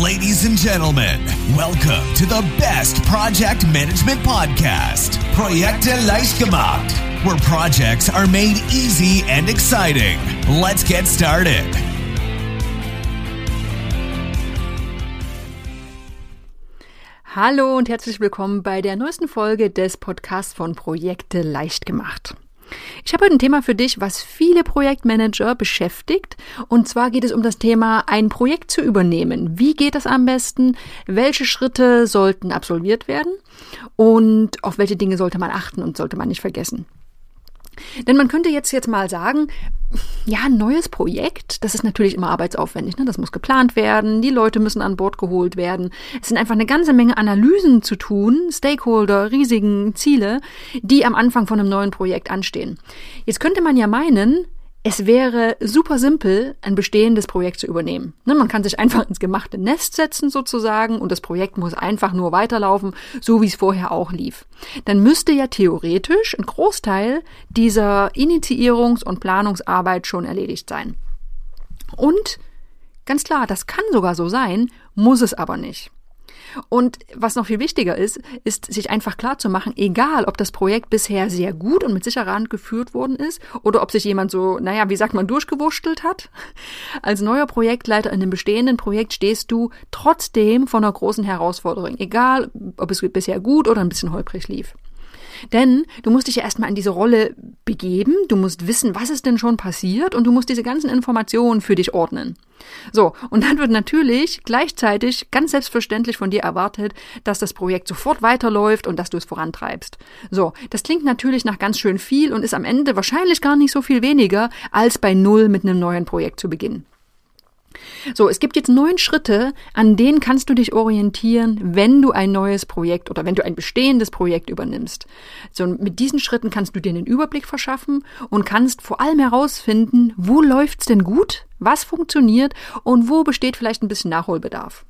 Ladies and gentlemen, welcome to the best project management podcast, Projekte leicht gemacht, where projects are made easy and exciting. Let's get started. Hallo und herzlich willkommen bei der neuesten Folge des Podcasts von Projekte leicht gemacht. Ich habe heute ein Thema für dich, was viele Projektmanager beschäftigt. Und zwar geht es um das Thema, ein Projekt zu übernehmen. Wie geht das am besten? Welche Schritte sollten absolviert werden? Und auf welche Dinge sollte man achten und sollte man nicht vergessen? Denn man könnte jetzt jetzt mal sagen, ja, ein neues Projekt, das ist natürlich immer arbeitsaufwendig. Ne? Das muss geplant werden, die Leute müssen an Bord geholt werden. Es sind einfach eine ganze Menge Analysen zu tun, Stakeholder, riesigen Ziele, die am Anfang von einem neuen Projekt anstehen. Jetzt könnte man ja meinen, es wäre super simpel, ein bestehendes Projekt zu übernehmen. Ne, man kann sich einfach ins gemachte Nest setzen sozusagen und das Projekt muss einfach nur weiterlaufen, so wie es vorher auch lief. Dann müsste ja theoretisch ein Großteil dieser Initiierungs- und Planungsarbeit schon erledigt sein. Und ganz klar, das kann sogar so sein, muss es aber nicht. Und was noch viel wichtiger ist, ist sich einfach klar zu machen, egal ob das Projekt bisher sehr gut und mit sicherer Hand geführt worden ist oder ob sich jemand so, naja, wie sagt man, durchgewurschtelt hat. Als neuer Projektleiter in einem bestehenden Projekt stehst du trotzdem vor einer großen Herausforderung, egal ob es bisher gut oder ein bisschen holprig lief. Denn du musst dich ja erstmal in diese Rolle begeben, du musst wissen, was ist denn schon passiert und du musst diese ganzen Informationen für dich ordnen. So, und dann wird natürlich gleichzeitig ganz selbstverständlich von dir erwartet, dass das Projekt sofort weiterläuft und dass du es vorantreibst. So, das klingt natürlich nach ganz schön viel und ist am Ende wahrscheinlich gar nicht so viel weniger, als bei Null mit einem neuen Projekt zu beginnen. So, es gibt jetzt neun Schritte, an denen kannst du dich orientieren, wenn du ein neues Projekt oder wenn du ein bestehendes Projekt übernimmst. So, mit diesen Schritten kannst du dir einen Überblick verschaffen und kannst vor allem herausfinden, wo läuft's denn gut, was funktioniert und wo besteht vielleicht ein bisschen Nachholbedarf.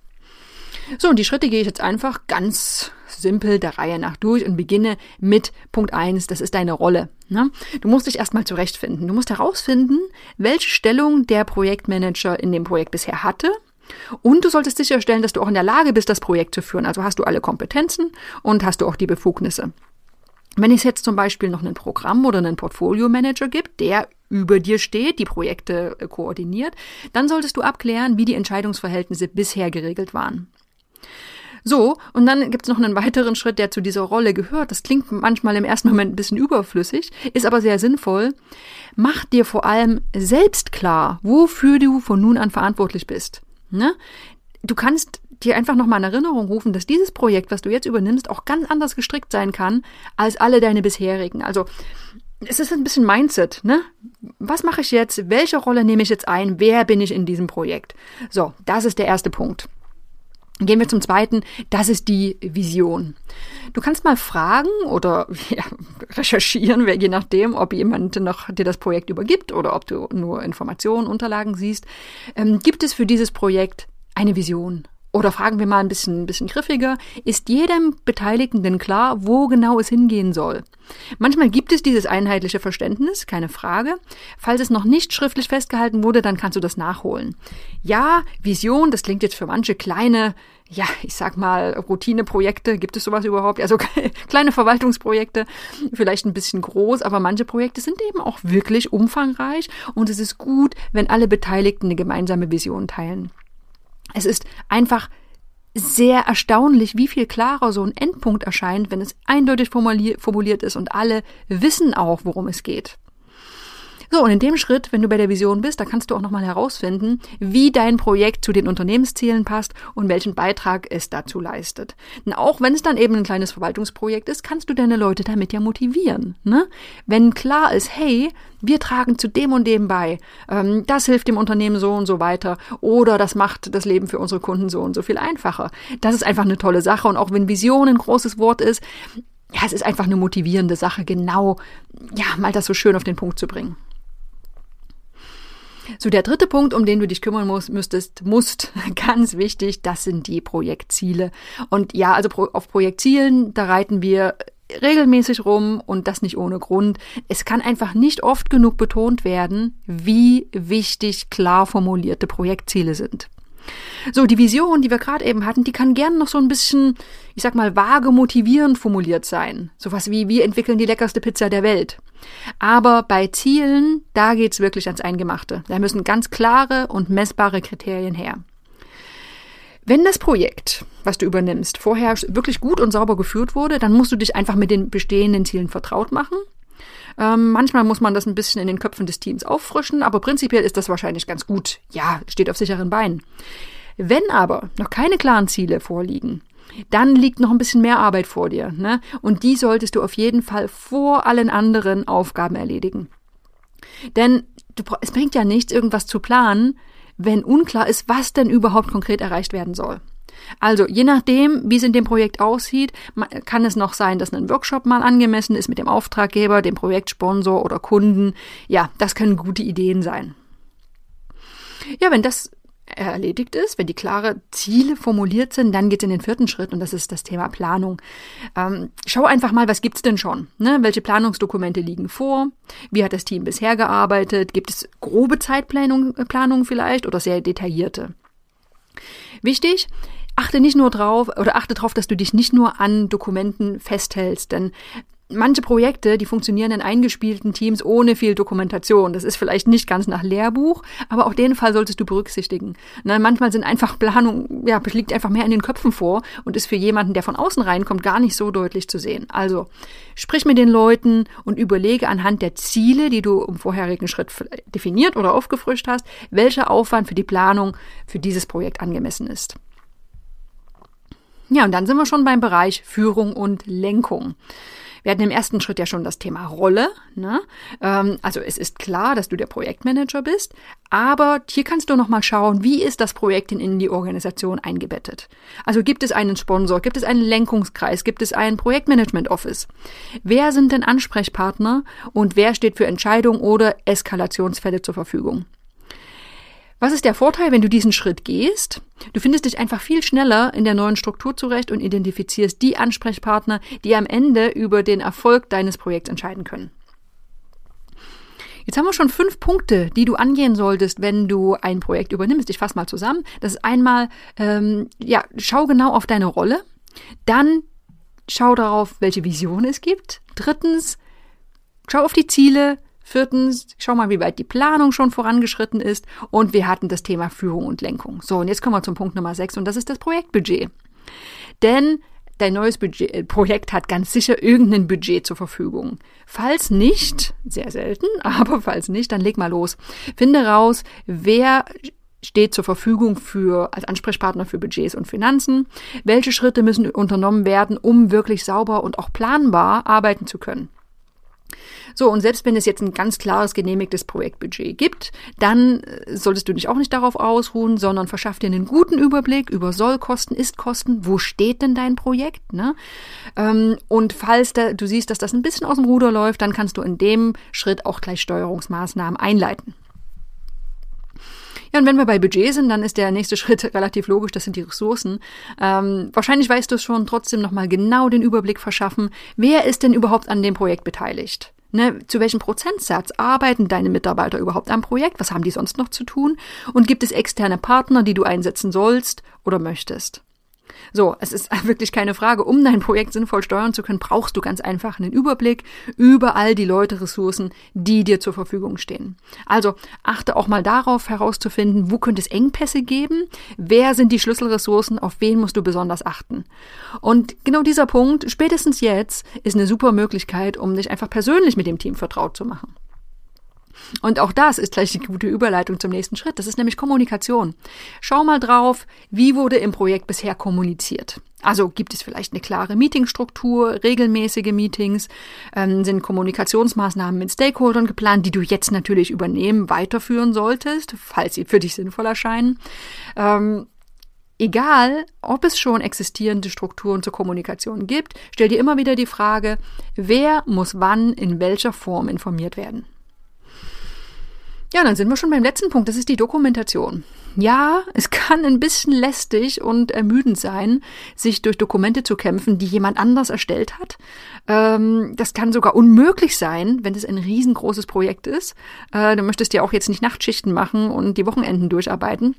So, und die Schritte gehe ich jetzt einfach ganz simpel der Reihe nach durch und beginne mit Punkt eins. das ist deine Rolle. Ne? Du musst dich erstmal zurechtfinden. Du musst herausfinden, welche Stellung der Projektmanager in dem Projekt bisher hatte. Und du solltest sicherstellen, dass du auch in der Lage bist, das Projekt zu führen. Also hast du alle Kompetenzen und hast du auch die Befugnisse. Wenn es jetzt zum Beispiel noch ein Programm oder einen Portfolio-Manager gibt, der über dir steht, die Projekte äh, koordiniert, dann solltest du abklären, wie die Entscheidungsverhältnisse bisher geregelt waren. So, und dann gibt es noch einen weiteren Schritt, der zu dieser Rolle gehört. Das klingt manchmal im ersten Moment ein bisschen überflüssig, ist aber sehr sinnvoll. Mach dir vor allem selbst klar, wofür du von nun an verantwortlich bist. Ne? Du kannst dir einfach nochmal in Erinnerung rufen, dass dieses Projekt, was du jetzt übernimmst, auch ganz anders gestrickt sein kann als alle deine bisherigen. Also es ist ein bisschen Mindset, ne? Was mache ich jetzt? Welche Rolle nehme ich jetzt ein? Wer bin ich in diesem Projekt? So, das ist der erste Punkt. Gehen wir zum zweiten, das ist die Vision. Du kannst mal fragen oder ja, recherchieren, je nachdem, ob jemand noch dir das Projekt übergibt oder ob du nur Informationen, Unterlagen siehst. Ähm, gibt es für dieses Projekt eine Vision? Oder fragen wir mal ein bisschen, ein bisschen griffiger, ist jedem Beteiligten denn klar, wo genau es hingehen soll? Manchmal gibt es dieses einheitliche Verständnis, keine Frage. Falls es noch nicht schriftlich festgehalten wurde, dann kannst du das nachholen. Ja, Vision, das klingt jetzt für manche kleine, ja, ich sag mal, Routineprojekte, gibt es sowas überhaupt? Also kleine Verwaltungsprojekte, vielleicht ein bisschen groß, aber manche Projekte sind eben auch wirklich umfangreich und es ist gut, wenn alle Beteiligten eine gemeinsame Vision teilen. Es ist einfach sehr erstaunlich, wie viel klarer so ein Endpunkt erscheint, wenn es eindeutig formuliert ist und alle wissen auch, worum es geht. So, und in dem Schritt, wenn du bei der Vision bist, da kannst du auch nochmal herausfinden, wie dein Projekt zu den Unternehmenszielen passt und welchen Beitrag es dazu leistet. Und auch wenn es dann eben ein kleines Verwaltungsprojekt ist, kannst du deine Leute damit ja motivieren. Ne? Wenn klar ist, hey, wir tragen zu dem und dem bei, ähm, das hilft dem Unternehmen so und so weiter oder das macht das Leben für unsere Kunden so und so viel einfacher. Das ist einfach eine tolle Sache und auch wenn Vision ein großes Wort ist, ja, es ist einfach eine motivierende Sache, genau, ja, mal das so schön auf den Punkt zu bringen. So, der dritte Punkt, um den du dich kümmern musst, müsstest, musst, ganz wichtig, das sind die Projektziele. Und ja, also auf Projektzielen, da reiten wir regelmäßig rum und das nicht ohne Grund. Es kann einfach nicht oft genug betont werden, wie wichtig klar formulierte Projektziele sind. So, die Vision, die wir gerade eben hatten, die kann gern noch so ein bisschen, ich sag mal, vage motivierend formuliert sein. Sowas wie, wir entwickeln die leckerste Pizza der Welt. Aber bei Zielen, da geht's wirklich ans Eingemachte. Da müssen ganz klare und messbare Kriterien her. Wenn das Projekt, was du übernimmst, vorher wirklich gut und sauber geführt wurde, dann musst du dich einfach mit den bestehenden Zielen vertraut machen. Ähm, manchmal muss man das ein bisschen in den Köpfen des Teams auffrischen, aber prinzipiell ist das wahrscheinlich ganz gut. Ja, steht auf sicheren Beinen. Wenn aber noch keine klaren Ziele vorliegen, dann liegt noch ein bisschen mehr Arbeit vor dir. Ne? Und die solltest du auf jeden Fall vor allen anderen Aufgaben erledigen. Denn du, es bringt ja nichts, irgendwas zu planen, wenn unklar ist, was denn überhaupt konkret erreicht werden soll. Also, je nachdem, wie es in dem Projekt aussieht, kann es noch sein, dass ein Workshop mal angemessen ist mit dem Auftraggeber, dem Projektsponsor oder Kunden. Ja, das können gute Ideen sein. Ja, wenn das erledigt ist, wenn die klare Ziele formuliert sind, dann geht es in den vierten Schritt und das ist das Thema Planung. Ähm, schau einfach mal, was gibt's denn schon? Ne? Welche Planungsdokumente liegen vor? Wie hat das Team bisher gearbeitet? Gibt es grobe Zeitplanung Planung vielleicht oder sehr detaillierte? Wichtig, achte nicht nur drauf oder achte darauf, dass du dich nicht nur an Dokumenten festhältst, denn manche Projekte, die funktionieren in eingespielten Teams ohne viel Dokumentation. Das ist vielleicht nicht ganz nach Lehrbuch, aber auch den Fall solltest du berücksichtigen. Na, manchmal sind einfach Planung, ja, liegt einfach mehr in den Köpfen vor und ist für jemanden, der von außen reinkommt, gar nicht so deutlich zu sehen. Also, sprich mit den Leuten und überlege anhand der Ziele, die du im vorherigen Schritt definiert oder aufgefrischt hast, welcher Aufwand für die Planung für dieses Projekt angemessen ist. Ja, und dann sind wir schon beim Bereich Führung und Lenkung. Wir hatten im ersten Schritt ja schon das Thema Rolle. Ne? Ähm, also es ist klar, dass du der Projektmanager bist, aber hier kannst du nochmal schauen, wie ist das Projekt in die Organisation eingebettet. Also gibt es einen Sponsor, gibt es einen Lenkungskreis, gibt es ein Projektmanagement Office? Wer sind denn Ansprechpartner und wer steht für Entscheidungen oder Eskalationsfälle zur Verfügung? Was ist der Vorteil, wenn du diesen Schritt gehst? Du findest dich einfach viel schneller in der neuen Struktur zurecht und identifizierst die Ansprechpartner, die am Ende über den Erfolg deines Projekts entscheiden können. Jetzt haben wir schon fünf Punkte, die du angehen solltest, wenn du ein Projekt übernimmst. Ich fasse mal zusammen. Das ist einmal, ähm, ja, schau genau auf deine Rolle. Dann schau darauf, welche Vision es gibt. Drittens, schau auf die Ziele. Viertens, schau mal, wie weit die Planung schon vorangeschritten ist. Und wir hatten das Thema Führung und Lenkung. So, und jetzt kommen wir zum Punkt Nummer sechs und das ist das Projektbudget. Denn dein neues Budget, äh, Projekt hat ganz sicher irgendein Budget zur Verfügung. Falls nicht, sehr selten, aber falls nicht, dann leg mal los. Finde raus, wer steht zur Verfügung für, als Ansprechpartner für Budgets und Finanzen? Welche Schritte müssen unternommen werden, um wirklich sauber und auch planbar arbeiten zu können? So, und selbst wenn es jetzt ein ganz klares genehmigtes Projektbudget gibt, dann äh, solltest du dich auch nicht darauf ausruhen, sondern verschaff dir einen guten Überblick über Sollkosten, Istkosten, wo steht denn dein Projekt, ne? Ähm, und falls da, du siehst, dass das ein bisschen aus dem Ruder läuft, dann kannst du in dem Schritt auch gleich Steuerungsmaßnahmen einleiten. Ja, und wenn wir bei Budget sind, dann ist der nächste Schritt relativ logisch, das sind die Ressourcen. Ähm, wahrscheinlich weißt du es schon, trotzdem nochmal genau den Überblick verschaffen, wer ist denn überhaupt an dem Projekt beteiligt? Ne, zu welchem Prozentsatz arbeiten deine Mitarbeiter überhaupt am Projekt? Was haben die sonst noch zu tun? Und gibt es externe Partner, die du einsetzen sollst oder möchtest? So, es ist wirklich keine Frage. Um dein Projekt sinnvoll steuern zu können, brauchst du ganz einfach einen Überblick über all die Leute, Ressourcen, die dir zur Verfügung stehen. Also achte auch mal darauf herauszufinden, wo könnte es Engpässe geben? Wer sind die Schlüsselressourcen? Auf wen musst du besonders achten? Und genau dieser Punkt, spätestens jetzt, ist eine super Möglichkeit, um dich einfach persönlich mit dem Team vertraut zu machen. Und auch das ist gleich die gute Überleitung zum nächsten Schritt. Das ist nämlich Kommunikation. Schau mal drauf, wie wurde im Projekt bisher kommuniziert. Also gibt es vielleicht eine klare Meetingstruktur, regelmäßige Meetings, ähm, sind Kommunikationsmaßnahmen mit Stakeholdern geplant, die du jetzt natürlich übernehmen, weiterführen solltest, falls sie für dich sinnvoll erscheinen. Ähm, Egal, ob es schon existierende Strukturen zur Kommunikation gibt, stell dir immer wieder die Frage, wer muss wann in welcher Form informiert werden. Ja, dann sind wir schon beim letzten Punkt. Das ist die Dokumentation. Ja, es kann ein bisschen lästig und ermüdend sein, sich durch Dokumente zu kämpfen, die jemand anders erstellt hat. Ähm, das kann sogar unmöglich sein, wenn es ein riesengroßes Projekt ist. Äh, du möchtest ja auch jetzt nicht Nachtschichten machen und die Wochenenden durcharbeiten.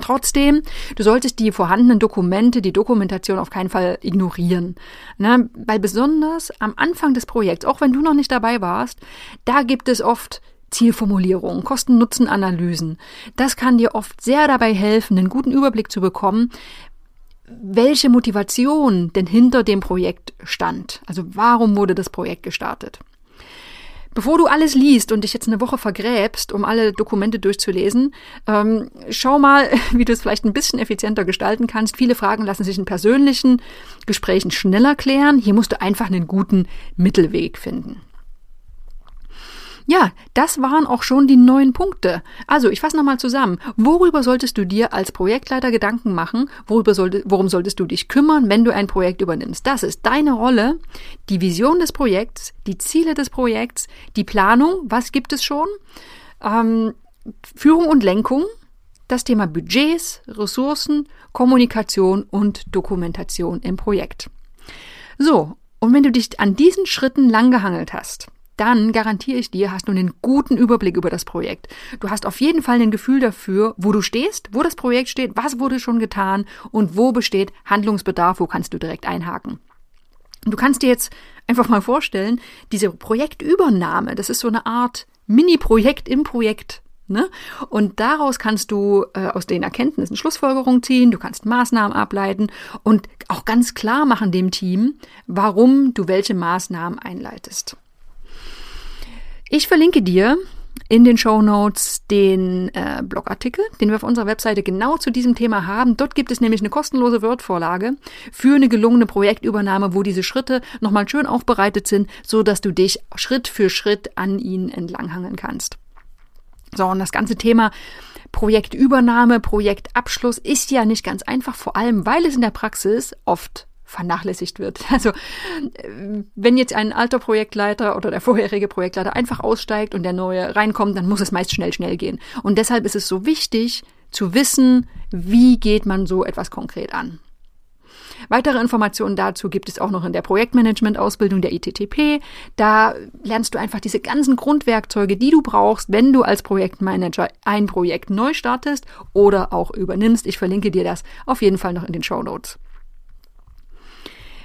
Trotzdem, du solltest die vorhandenen Dokumente, die Dokumentation auf keinen Fall ignorieren. Ne? Weil besonders am Anfang des Projekts, auch wenn du noch nicht dabei warst, da gibt es oft Zielformulierungen, Kosten-Nutzen-Analysen. Das kann dir oft sehr dabei helfen, einen guten Überblick zu bekommen, welche Motivation denn hinter dem Projekt stand. Also warum wurde das Projekt gestartet? Bevor du alles liest und dich jetzt eine Woche vergräbst, um alle Dokumente durchzulesen, ähm, schau mal, wie du es vielleicht ein bisschen effizienter gestalten kannst. Viele Fragen lassen sich in persönlichen Gesprächen schneller klären. Hier musst du einfach einen guten Mittelweg finden. Ja, das waren auch schon die neun Punkte. Also, ich fasse nochmal zusammen. Worüber solltest du dir als Projektleiter Gedanken machen? Worüber sollte, worum solltest du dich kümmern, wenn du ein Projekt übernimmst? Das ist deine Rolle, die Vision des Projekts, die Ziele des Projekts, die Planung, was gibt es schon, ähm, Führung und Lenkung, das Thema Budgets, Ressourcen, Kommunikation und Dokumentation im Projekt. So, und wenn du dich an diesen Schritten langgehangelt hast, dann garantiere ich dir, hast du einen guten Überblick über das Projekt. Du hast auf jeden Fall ein Gefühl dafür, wo du stehst, wo das Projekt steht, was wurde schon getan und wo besteht Handlungsbedarf, wo kannst du direkt einhaken. Du kannst dir jetzt einfach mal vorstellen, diese Projektübernahme, das ist so eine Art Mini-Projekt im Projekt. Ne? Und daraus kannst du äh, aus den Erkenntnissen Schlussfolgerungen ziehen, du kannst Maßnahmen ableiten und auch ganz klar machen dem Team, warum du welche Maßnahmen einleitest. Ich verlinke dir in den Show Notes den äh, Blogartikel, den wir auf unserer Webseite genau zu diesem Thema haben. Dort gibt es nämlich eine kostenlose Word-Vorlage für eine gelungene Projektübernahme, wo diese Schritte nochmal schön aufbereitet sind, so dass du dich Schritt für Schritt an ihnen entlanghangeln kannst. So, und das ganze Thema Projektübernahme, Projektabschluss ist ja nicht ganz einfach, vor allem weil es in der Praxis oft vernachlässigt wird. Also wenn jetzt ein alter Projektleiter oder der vorherige Projektleiter einfach aussteigt und der neue reinkommt, dann muss es meist schnell, schnell gehen. Und deshalb ist es so wichtig zu wissen, wie geht man so etwas konkret an. Weitere Informationen dazu gibt es auch noch in der Projektmanagement-Ausbildung der ITTP. Da lernst du einfach diese ganzen Grundwerkzeuge, die du brauchst, wenn du als Projektmanager ein Projekt neu startest oder auch übernimmst. Ich verlinke dir das auf jeden Fall noch in den Show Notes.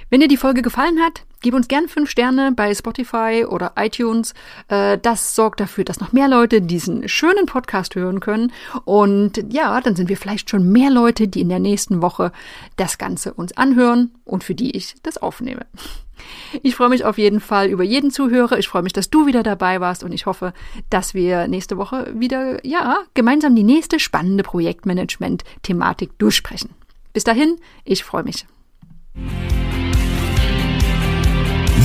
Wenn dir die Folge gefallen hat, gib uns gerne fünf Sterne bei Spotify oder iTunes. Äh, das sorgt dafür, dass noch mehr Leute diesen schönen Podcast hören können. Und ja, dann sind wir vielleicht schon mehr Leute, die in der nächsten Woche das Ganze uns anhören und für die ich das aufnehme. Ich freue mich auf jeden Fall über jeden Zuhörer. Ich freue mich, dass du wieder dabei warst und ich hoffe, dass wir nächste Woche wieder, ja, gemeinsam die nächste spannende Projektmanagement-Thematik durchsprechen. Bis dahin, ich freue mich.